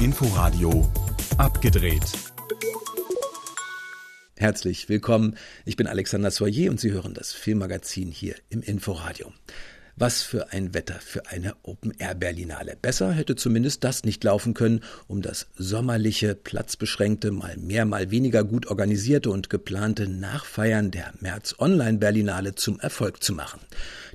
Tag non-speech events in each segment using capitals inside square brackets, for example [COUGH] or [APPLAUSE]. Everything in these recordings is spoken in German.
Inforadio abgedreht. Herzlich willkommen. Ich bin Alexander Soyer und Sie hören das Filmmagazin hier im Inforadio. Was für ein Wetter für eine Open-Air-Berlinale. Besser hätte zumindest das nicht laufen können, um das sommerliche, platzbeschränkte, mal mehr, mal weniger gut organisierte und geplante Nachfeiern der März-Online-Berlinale zum Erfolg zu machen.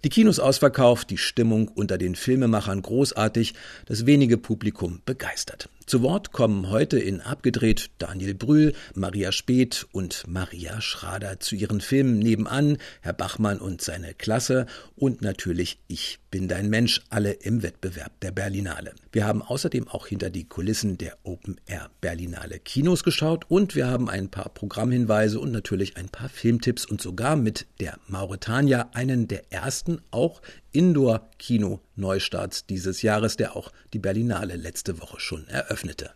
Die Kinos ausverkauft, die Stimmung unter den Filmemachern großartig, das wenige Publikum begeistert. Zu Wort kommen heute in Abgedreht Daniel Brühl, Maria Speth und Maria Schrader zu ihren Filmen nebenan, Herr Bachmann und seine Klasse und natürlich Ich bin dein Mensch, alle im Wettbewerb der Berlinale. Wir haben außerdem auch hinter die Kulissen der Open Air Berlinale Kinos geschaut und wir haben ein paar Programmhinweise und natürlich ein paar Filmtipps und sogar mit der Mauretania einen der ersten auch Indoor-Kino-Neustarts dieses Jahres, der auch die Berlinale letzte Woche schon eröffnete.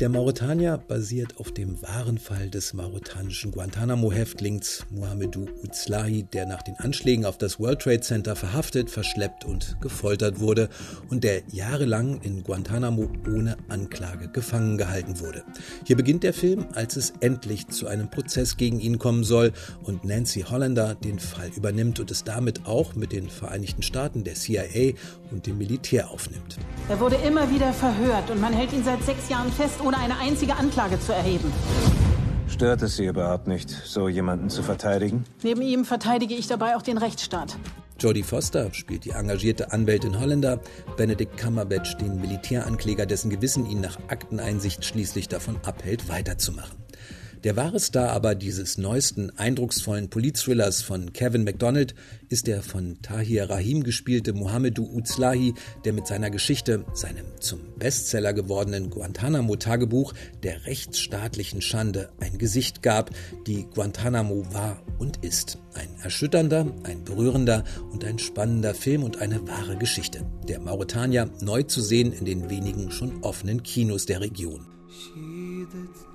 Der Mauretanier basiert auf dem wahren Fall des mauretanischen Guantanamo-Häftlings Mohamedou Uzlahi, der nach den Anschlägen auf das World Trade Center verhaftet, verschleppt und gefoltert wurde und der jahrelang in Guantanamo ohne Anklage gefangen gehalten wurde. Hier beginnt der Film, als es endlich zu einem Prozess gegen ihn kommen soll und Nancy Hollander den Fall übernimmt und es damit auch mit den Vereinigten Staaten, der CIA und dem Militär aufnimmt. Er wurde immer wieder verhört und man hält ihn seit sechs Jahren fest, ohne eine einzige Anklage zu erheben. Stört es Sie überhaupt nicht, so jemanden zu verteidigen? Neben ihm verteidige ich dabei auch den Rechtsstaat. Jodie Foster spielt die engagierte Anwältin Holländer, Benedict Cumberbatch den Militärankläger, dessen Gewissen ihn nach Akteneinsicht schließlich davon abhält, weiterzumachen. Der wahre Star aber dieses neuesten, eindrucksvollen Politthrillers von Kevin MacDonald ist der von Tahir Rahim gespielte Mohamedou Uzlahi, der mit seiner Geschichte, seinem zum Bestseller gewordenen Guantanamo-Tagebuch der rechtsstaatlichen Schande ein Gesicht gab, die Guantanamo war und ist. Ein erschütternder, ein berührender und ein spannender Film und eine wahre Geschichte. Der Mauretanier neu zu sehen in den wenigen schon offenen Kinos der Region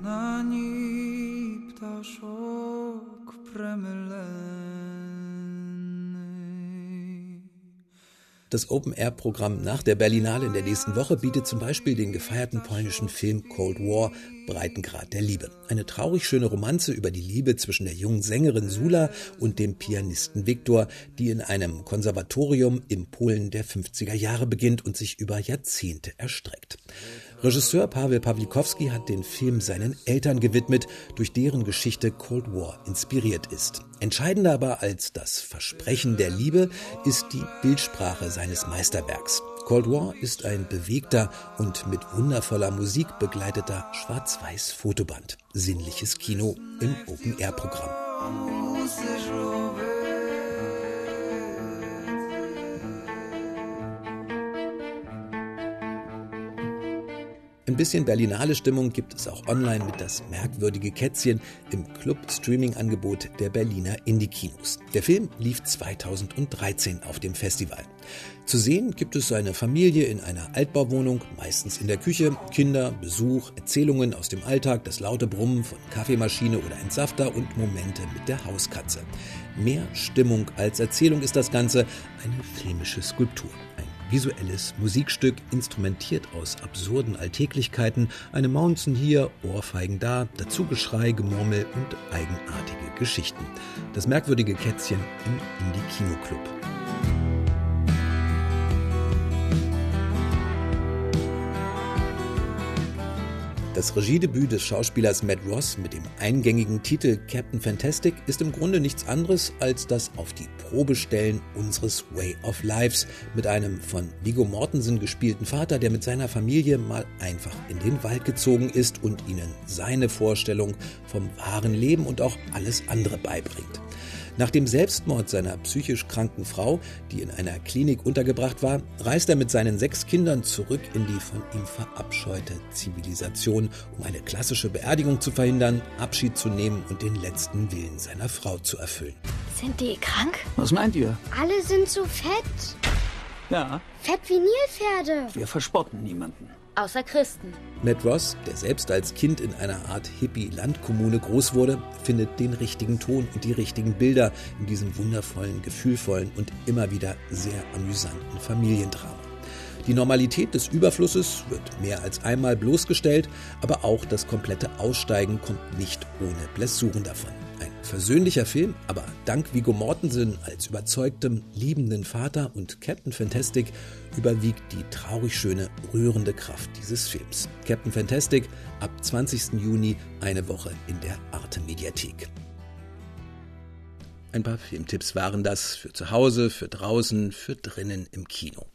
na niej ptaszok premyleny. Das Open-Air-Programm nach der Berlinale in der nächsten Woche bietet zum Beispiel den gefeierten polnischen Film Cold War Breitengrad der Liebe. Eine traurig schöne Romanze über die Liebe zwischen der jungen Sängerin Sula und dem Pianisten Viktor, die in einem Konservatorium im Polen der 50er Jahre beginnt und sich über Jahrzehnte erstreckt. Regisseur Pavel Pawlikowski hat den Film seinen Eltern gewidmet, durch deren Geschichte Cold War inspiriert ist. Entscheidender aber als das Versprechen der Liebe ist die Bildsprache seines Meisterwerks. Cold War ist ein bewegter und mit wundervoller Musik begleiteter Schwarz-Weiß-Fotoband. Sinnliches Kino im Open-Air-Programm. Ein bisschen Berlinale Stimmung gibt es auch online mit das merkwürdige Kätzchen im Club-Streaming-Angebot der Berliner Indie-Kinos. Der Film lief 2013 auf dem Festival. Zu sehen gibt es eine Familie in einer Altbauwohnung, meistens in der Küche, Kinder, Besuch, Erzählungen aus dem Alltag, das laute Brummen von Kaffeemaschine oder Entsafter und Momente mit der Hauskatze. Mehr Stimmung als Erzählung ist das Ganze eine filmische Skulptur visuelles Musikstück, instrumentiert aus absurden Alltäglichkeiten, eine Mountain hier, Ohrfeigen da, dazu Geschrei, Gemurmel und eigenartige Geschichten. Das merkwürdige Kätzchen im Indie-Kinoclub. Das Regiedebüt des Schauspielers Matt Ross mit dem eingängigen Titel Captain Fantastic ist im Grunde nichts anderes als das auf die Probe stellen unseres Way of Lives mit einem von Viggo Mortensen gespielten Vater, der mit seiner Familie mal einfach in den Wald gezogen ist und ihnen seine Vorstellung vom wahren Leben und auch alles andere beibringt. Nach dem Selbstmord seiner psychisch kranken Frau, die in einer Klinik untergebracht war, reist er mit seinen sechs Kindern zurück in die von ihm verabscheute Zivilisation, um eine klassische Beerdigung zu verhindern, Abschied zu nehmen und den letzten Willen seiner Frau zu erfüllen. Sind die krank? Was meint ihr? Alle sind so fett. Ja. Fett wie Nilpferde. Wir verspotten niemanden. Außer Christen. Matt Ross, der selbst als Kind in einer Art Hippie-Landkommune groß wurde, findet den richtigen Ton und die richtigen Bilder in diesem wundervollen, gefühlvollen und immer wieder sehr amüsanten Familiendrama. Die Normalität des Überflusses wird mehr als einmal bloßgestellt, aber auch das komplette Aussteigen kommt nicht ohne Blessuren davon. Ein versöhnlicher Film, aber dank Viggo Mortensen als überzeugtem, liebenden Vater und Captain Fantastic überwiegt die traurig schöne, rührende Kraft dieses Films. Captain Fantastic ab 20. Juni eine Woche in der Arte Mediathek. Ein paar Filmtipps waren das für zu Hause, für draußen, für drinnen im Kino.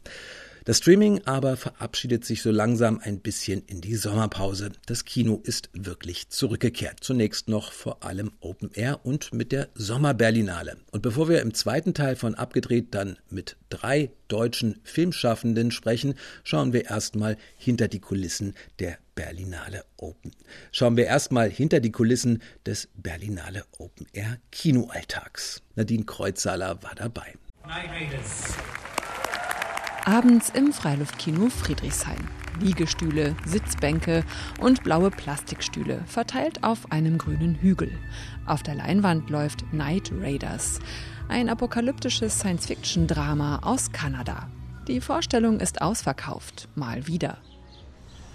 Das Streaming aber verabschiedet sich so langsam ein bisschen in die Sommerpause. Das Kino ist wirklich zurückgekehrt. Zunächst noch vor allem Open Air und mit der Sommerberlinale. Und bevor wir im zweiten Teil von Abgedreht dann mit drei deutschen Filmschaffenden sprechen, schauen wir erstmal hinter die Kulissen der Berlinale Open. Schauen wir erstmal hinter die Kulissen des Berlinale Open Air Kinoalltags. Nadine Kreuzsaler war dabei. Night. Abends im Freiluftkino Friedrichshain. Liegestühle, Sitzbänke und blaue Plastikstühle verteilt auf einem grünen Hügel. Auf der Leinwand läuft Night Raiders, ein apokalyptisches Science-Fiction-Drama aus Kanada. Die Vorstellung ist ausverkauft, mal wieder.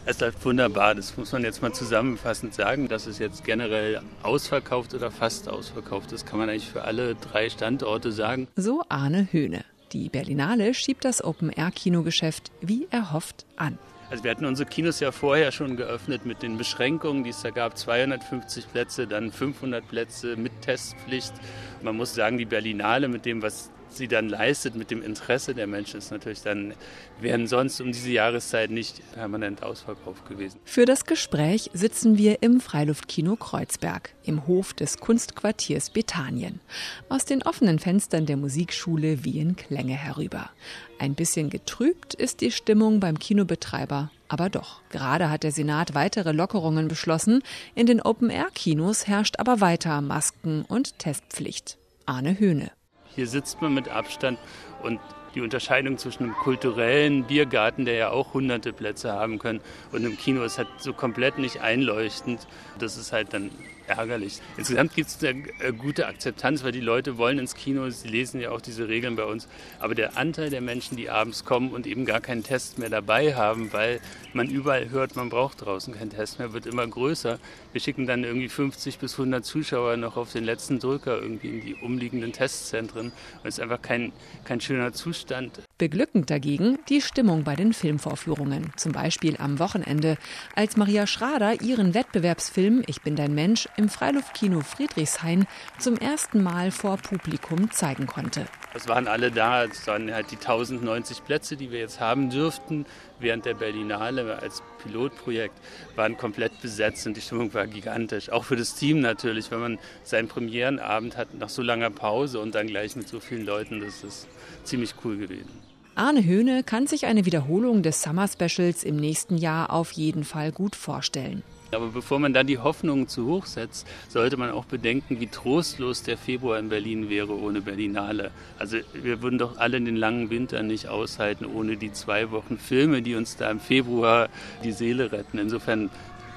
Es läuft wunderbar, das muss man jetzt mal zusammenfassend sagen, dass es jetzt generell ausverkauft oder fast ausverkauft ist, kann man eigentlich für alle drei Standorte sagen. So Arne Höhne. Die Berlinale schiebt das Open-Air-Kinogeschäft wie erhofft an. Also wir hatten unsere Kinos ja vorher schon geöffnet mit den Beschränkungen, die es da gab. 250 Plätze, dann 500 Plätze mit Testpflicht. Man muss sagen, die Berlinale mit dem, was sie dann leistet mit dem Interesse der Menschen, ist natürlich dann, wären sonst um diese Jahreszeit nicht permanent ausverkauft gewesen. Für das Gespräch sitzen wir im Freiluftkino Kreuzberg, im Hof des Kunstquartiers Bethanien. Aus den offenen Fenstern der Musikschule wehen Klänge herüber. Ein bisschen getrübt ist die Stimmung beim Kinobetreiber, aber doch. Gerade hat der Senat weitere Lockerungen beschlossen. In den Open-Air-Kinos herrscht aber weiter Masken- und Testpflicht. Arne Höhne. Hier sitzt man mit Abstand und die Unterscheidung zwischen einem kulturellen Biergarten, der ja auch hunderte Plätze haben kann, und einem Kino ist halt so komplett nicht einleuchtend. Das ist halt dann ärgerlich. Insgesamt gibt es eine äh, gute Akzeptanz, weil die Leute wollen ins Kino, sie lesen ja auch diese Regeln bei uns. Aber der Anteil der Menschen, die abends kommen und eben gar keinen Test mehr dabei haben, weil man überall hört, man braucht draußen keinen Test mehr, wird immer größer. Wir schicken dann irgendwie 50 bis 100 Zuschauer noch auf den letzten Drücker irgendwie in die umliegenden Testzentren. Und es ist einfach kein, kein schöner Zustand. Beglückend dagegen die Stimmung bei den Filmvorführungen. Zum Beispiel am Wochenende, als Maria Schrader ihren Wettbewerbsfilm Ich bin dein Mensch im Freiluftkino Friedrichshain zum ersten Mal vor Publikum zeigen konnte. Es waren alle da, es waren halt die 1090 Plätze, die wir jetzt haben dürften während der Berlinale als Pilotprojekt, waren komplett besetzt und die Stimmung war gigantisch. Auch für das Team natürlich, wenn man seinen Premierenabend hat nach so langer Pause und dann gleich mit so vielen Leuten, das ist ziemlich cool gewesen. Arne Höhne kann sich eine Wiederholung des Summer Specials im nächsten Jahr auf jeden Fall gut vorstellen. Aber bevor man dann die Hoffnungen zu hoch setzt, sollte man auch bedenken, wie trostlos der Februar in Berlin wäre ohne Berlinale. Also wir würden doch alle den langen Winter nicht aushalten ohne die zwei Wochen Filme, die uns da im Februar die Seele retten. Insofern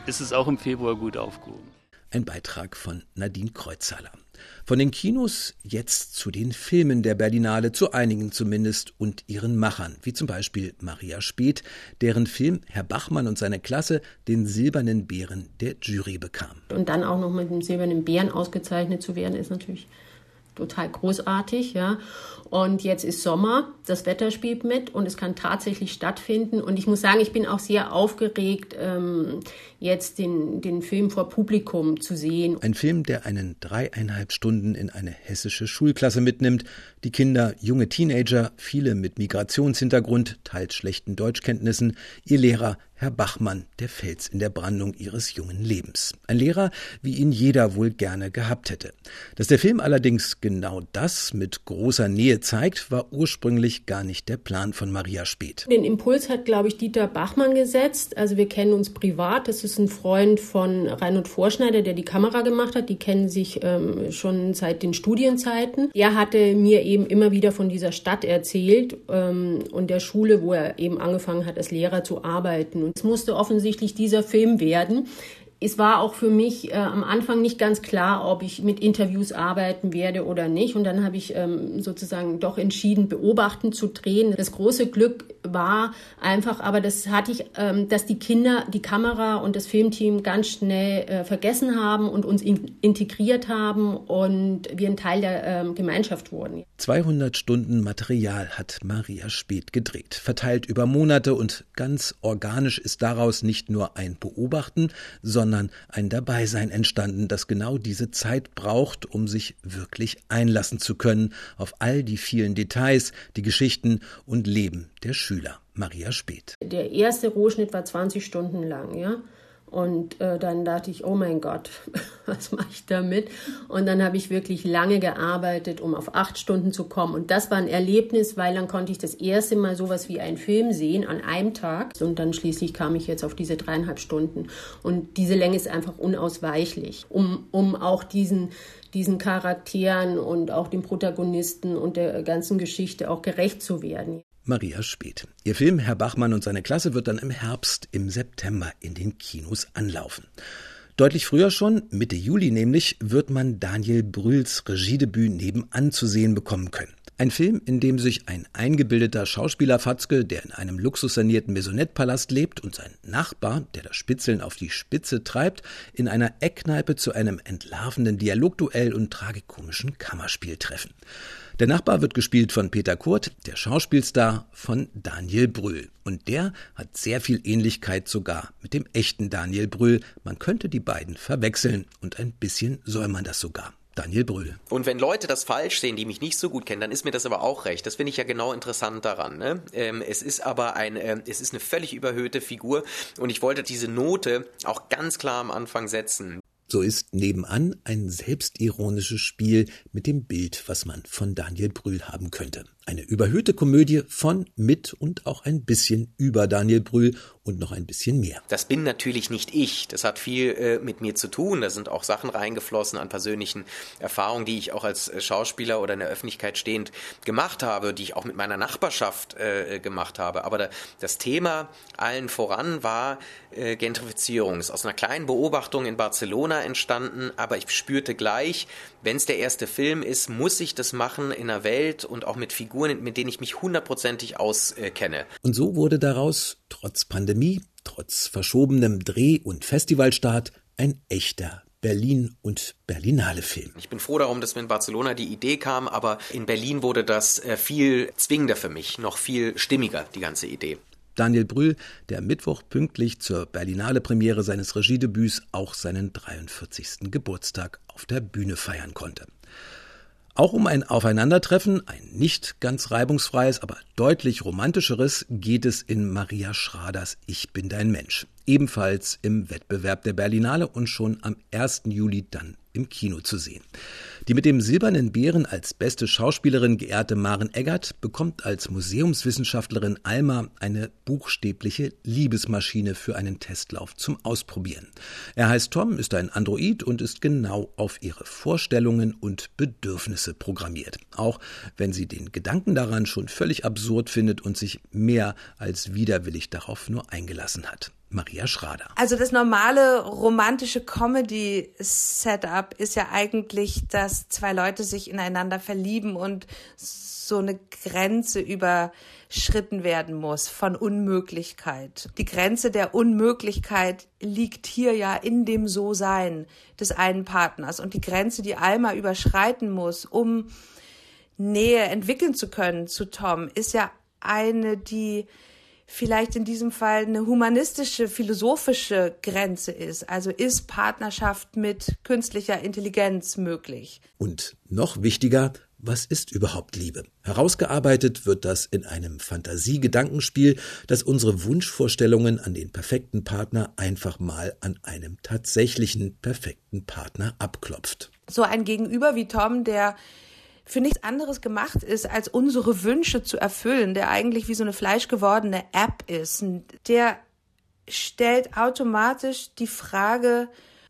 ist es auch im Februar gut aufgehoben. Ein Beitrag von Nadine Kreuzhaler. Von den Kinos jetzt zu den Filmen der Berlinale, zu einigen zumindest, und ihren Machern, wie zum Beispiel Maria Speth, deren Film Herr Bachmann und seine Klasse den Silbernen Bären der Jury bekam. Und dann auch noch mit dem Silbernen Bären ausgezeichnet zu werden, ist natürlich total großartig, ja. Und jetzt ist Sommer, das Wetter spielt mit und es kann tatsächlich stattfinden. Und ich muss sagen, ich bin auch sehr aufgeregt, ähm, jetzt den, den Film vor Publikum zu sehen. Ein Film, der einen dreieinhalb Stunden in eine hessische Schulklasse mitnimmt. Die Kinder, junge Teenager, viele mit Migrationshintergrund, teils schlechten Deutschkenntnissen, ihr Lehrer, Herr Bachmann, der Fels in der Brandung ihres jungen Lebens. Ein Lehrer, wie ihn jeder wohl gerne gehabt hätte. Dass der Film allerdings genau das mit großer Nähe zeigt, war ursprünglich gar nicht der Plan von Maria Speth. Den Impuls hat, glaube ich, Dieter Bachmann gesetzt. Also wir kennen uns privat. Das ist ein Freund von Reinhard Vorschneider, der die Kamera gemacht hat. Die kennen sich ähm, schon seit den Studienzeiten. Er hatte mir eben immer wieder von dieser Stadt erzählt ähm, und der Schule, wo er eben angefangen hat, als Lehrer zu arbeiten. Es musste offensichtlich dieser Film werden. Es war auch für mich äh, am Anfang nicht ganz klar, ob ich mit Interviews arbeiten werde oder nicht. Und dann habe ich ähm, sozusagen doch entschieden, beobachten zu drehen. Das große Glück war einfach, aber das hatte ich, ähm, dass die Kinder die Kamera und das Filmteam ganz schnell äh, vergessen haben und uns in integriert haben und wir ein Teil der ähm, Gemeinschaft wurden. 200 Stunden Material hat Maria Speth gedreht, verteilt über Monate und ganz organisch ist daraus nicht nur ein Beobachten, sondern sondern ein Dabeisein entstanden, das genau diese Zeit braucht, um sich wirklich einlassen zu können auf all die vielen Details, die Geschichten und Leben der Schüler. Maria Speth. Der erste Rohschnitt war 20 Stunden lang, ja. Und äh, dann dachte ich, oh mein Gott, [LAUGHS] was mache ich damit? Und dann habe ich wirklich lange gearbeitet, um auf acht Stunden zu kommen. Und das war ein Erlebnis, weil dann konnte ich das erste Mal sowas wie einen Film sehen an einem Tag. Und dann schließlich kam ich jetzt auf diese dreieinhalb Stunden. Und diese Länge ist einfach unausweichlich, um, um auch diesen, diesen Charakteren und auch den Protagonisten und der ganzen Geschichte auch gerecht zu werden. Maria Speth. Ihr Film Herr Bachmann und seine Klasse wird dann im Herbst, im September in den Kinos anlaufen. Deutlich früher schon, Mitte Juli nämlich, wird man Daniel Brühls Regiedebüt nebenan zu sehen bekommen können. Ein Film, in dem sich ein eingebildeter Schauspielerfatzke, der in einem luxussanierten Maisonette-Palast lebt, und sein Nachbar, der das Spitzeln auf die Spitze treibt, in einer Eckkneipe zu einem entlarvenden Dialogduell und tragikomischen Kammerspiel treffen. Der Nachbar wird gespielt von Peter Kurt, der Schauspielstar von Daniel Brühl. Und der hat sehr viel Ähnlichkeit sogar mit dem echten Daniel Brühl. Man könnte die beiden verwechseln und ein bisschen soll man das sogar. Daniel Brühl. Und wenn Leute das falsch sehen, die mich nicht so gut kennen, dann ist mir das aber auch recht. Das finde ich ja genau interessant daran. Ne? Ähm, es ist aber ein, äh, es ist eine völlig überhöhte Figur und ich wollte diese Note auch ganz klar am Anfang setzen. So ist nebenan ein selbstironisches Spiel mit dem Bild, was man von Daniel Brühl haben könnte. Eine überhöhte Komödie von, mit und auch ein bisschen über Daniel Brühl und noch ein bisschen mehr. Das bin natürlich nicht ich. Das hat viel äh, mit mir zu tun. Da sind auch Sachen reingeflossen an persönlichen Erfahrungen, die ich auch als äh, Schauspieler oder in der Öffentlichkeit stehend gemacht habe, die ich auch mit meiner Nachbarschaft äh, gemacht habe. Aber da, das Thema allen voran war äh, Gentrifizierung. Ist aus einer kleinen Beobachtung in Barcelona entstanden, aber ich spürte gleich, wenn es der erste Film ist, muss ich das machen in einer Welt und auch mit Figuren, mit denen ich mich hundertprozentig auskenne. Und so wurde daraus, trotz Pandemie, trotz verschobenem Dreh- und Festivalstart, ein echter Berlin und Berlinale Film. Ich bin froh darum, dass mir in Barcelona die Idee kam, aber in Berlin wurde das äh, viel zwingender für mich, noch viel stimmiger, die ganze Idee. Daniel Brühl, der Mittwoch pünktlich zur Berlinale Premiere seines Regiedebüts auch seinen 43. Geburtstag auf der Bühne feiern konnte. Auch um ein Aufeinandertreffen, ein nicht ganz reibungsfreies, aber deutlich romantischeres, geht es in Maria Schraders Ich bin dein Mensch. Ebenfalls im Wettbewerb der Berlinale und schon am 1. Juli dann im Kino zu sehen. Die mit dem Silbernen Bären als beste Schauspielerin geehrte Maren Eggert bekommt als Museumswissenschaftlerin Alma eine buchstäbliche Liebesmaschine für einen Testlauf zum Ausprobieren. Er heißt Tom, ist ein Android und ist genau auf ihre Vorstellungen und Bedürfnisse programmiert. Auch wenn sie den Gedanken daran schon völlig absurd findet und sich mehr als widerwillig darauf nur eingelassen hat. Maria Schrader. Also das normale romantische Comedy-Setup ist ja eigentlich, dass zwei Leute sich ineinander verlieben und so eine Grenze überschritten werden muss von Unmöglichkeit. Die Grenze der Unmöglichkeit liegt hier ja in dem So-Sein des einen Partners und die Grenze, die Alma überschreiten muss, um Nähe entwickeln zu können zu Tom, ist ja eine, die vielleicht in diesem Fall eine humanistische, philosophische Grenze ist. Also ist Partnerschaft mit künstlicher Intelligenz möglich? Und noch wichtiger, was ist überhaupt Liebe? Herausgearbeitet wird das in einem Fantasiegedankenspiel, das unsere Wunschvorstellungen an den perfekten Partner einfach mal an einem tatsächlichen perfekten Partner abklopft. So ein Gegenüber wie Tom, der für nichts anderes gemacht ist, als unsere Wünsche zu erfüllen, der eigentlich wie so eine fleischgewordene App ist. Der stellt automatisch die Frage,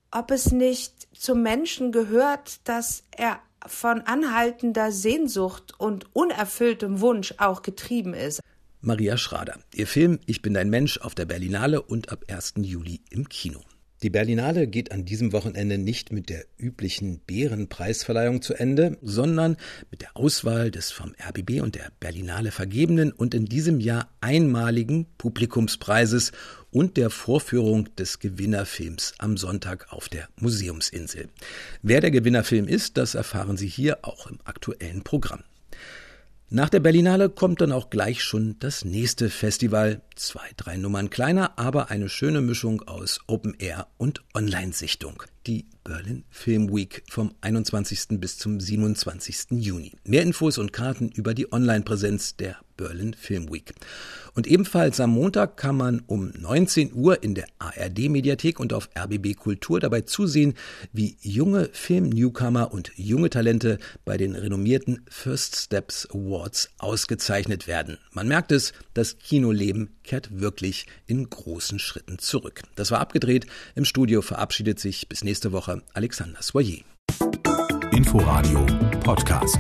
ob es nicht zum Menschen gehört, dass er von anhaltender Sehnsucht und unerfülltem Wunsch auch getrieben ist. Maria Schrader. Ihr Film Ich bin dein Mensch auf der Berlinale und ab 1. Juli im Kino. Die Berlinale geht an diesem Wochenende nicht mit der üblichen Bärenpreisverleihung zu Ende, sondern mit der Auswahl des vom RBB und der Berlinale vergebenen und in diesem Jahr einmaligen Publikumspreises und der Vorführung des Gewinnerfilms am Sonntag auf der Museumsinsel. Wer der Gewinnerfilm ist, das erfahren Sie hier auch im aktuellen Programm. Nach der Berlinale kommt dann auch gleich schon das nächste Festival. Zwei, drei Nummern kleiner, aber eine schöne Mischung aus Open Air und Online-Sichtung. Die Berlin Film Week vom 21. bis zum 27. Juni. Mehr Infos und Karten über die Online-Präsenz der Berlin Film Week. Und ebenfalls am Montag kann man um 19 Uhr in der ARD-Mediathek und auf RBB Kultur dabei zusehen, wie junge Film-Newcomer und junge Talente bei den renommierten First Steps Awards ausgezeichnet werden. Man merkt es, das Kinoleben kehrt wirklich in großen Schritten zurück. Das war abgedreht. Im Studio verabschiedet sich bis nächste Woche Alexander Soyer. Inforadio Podcast.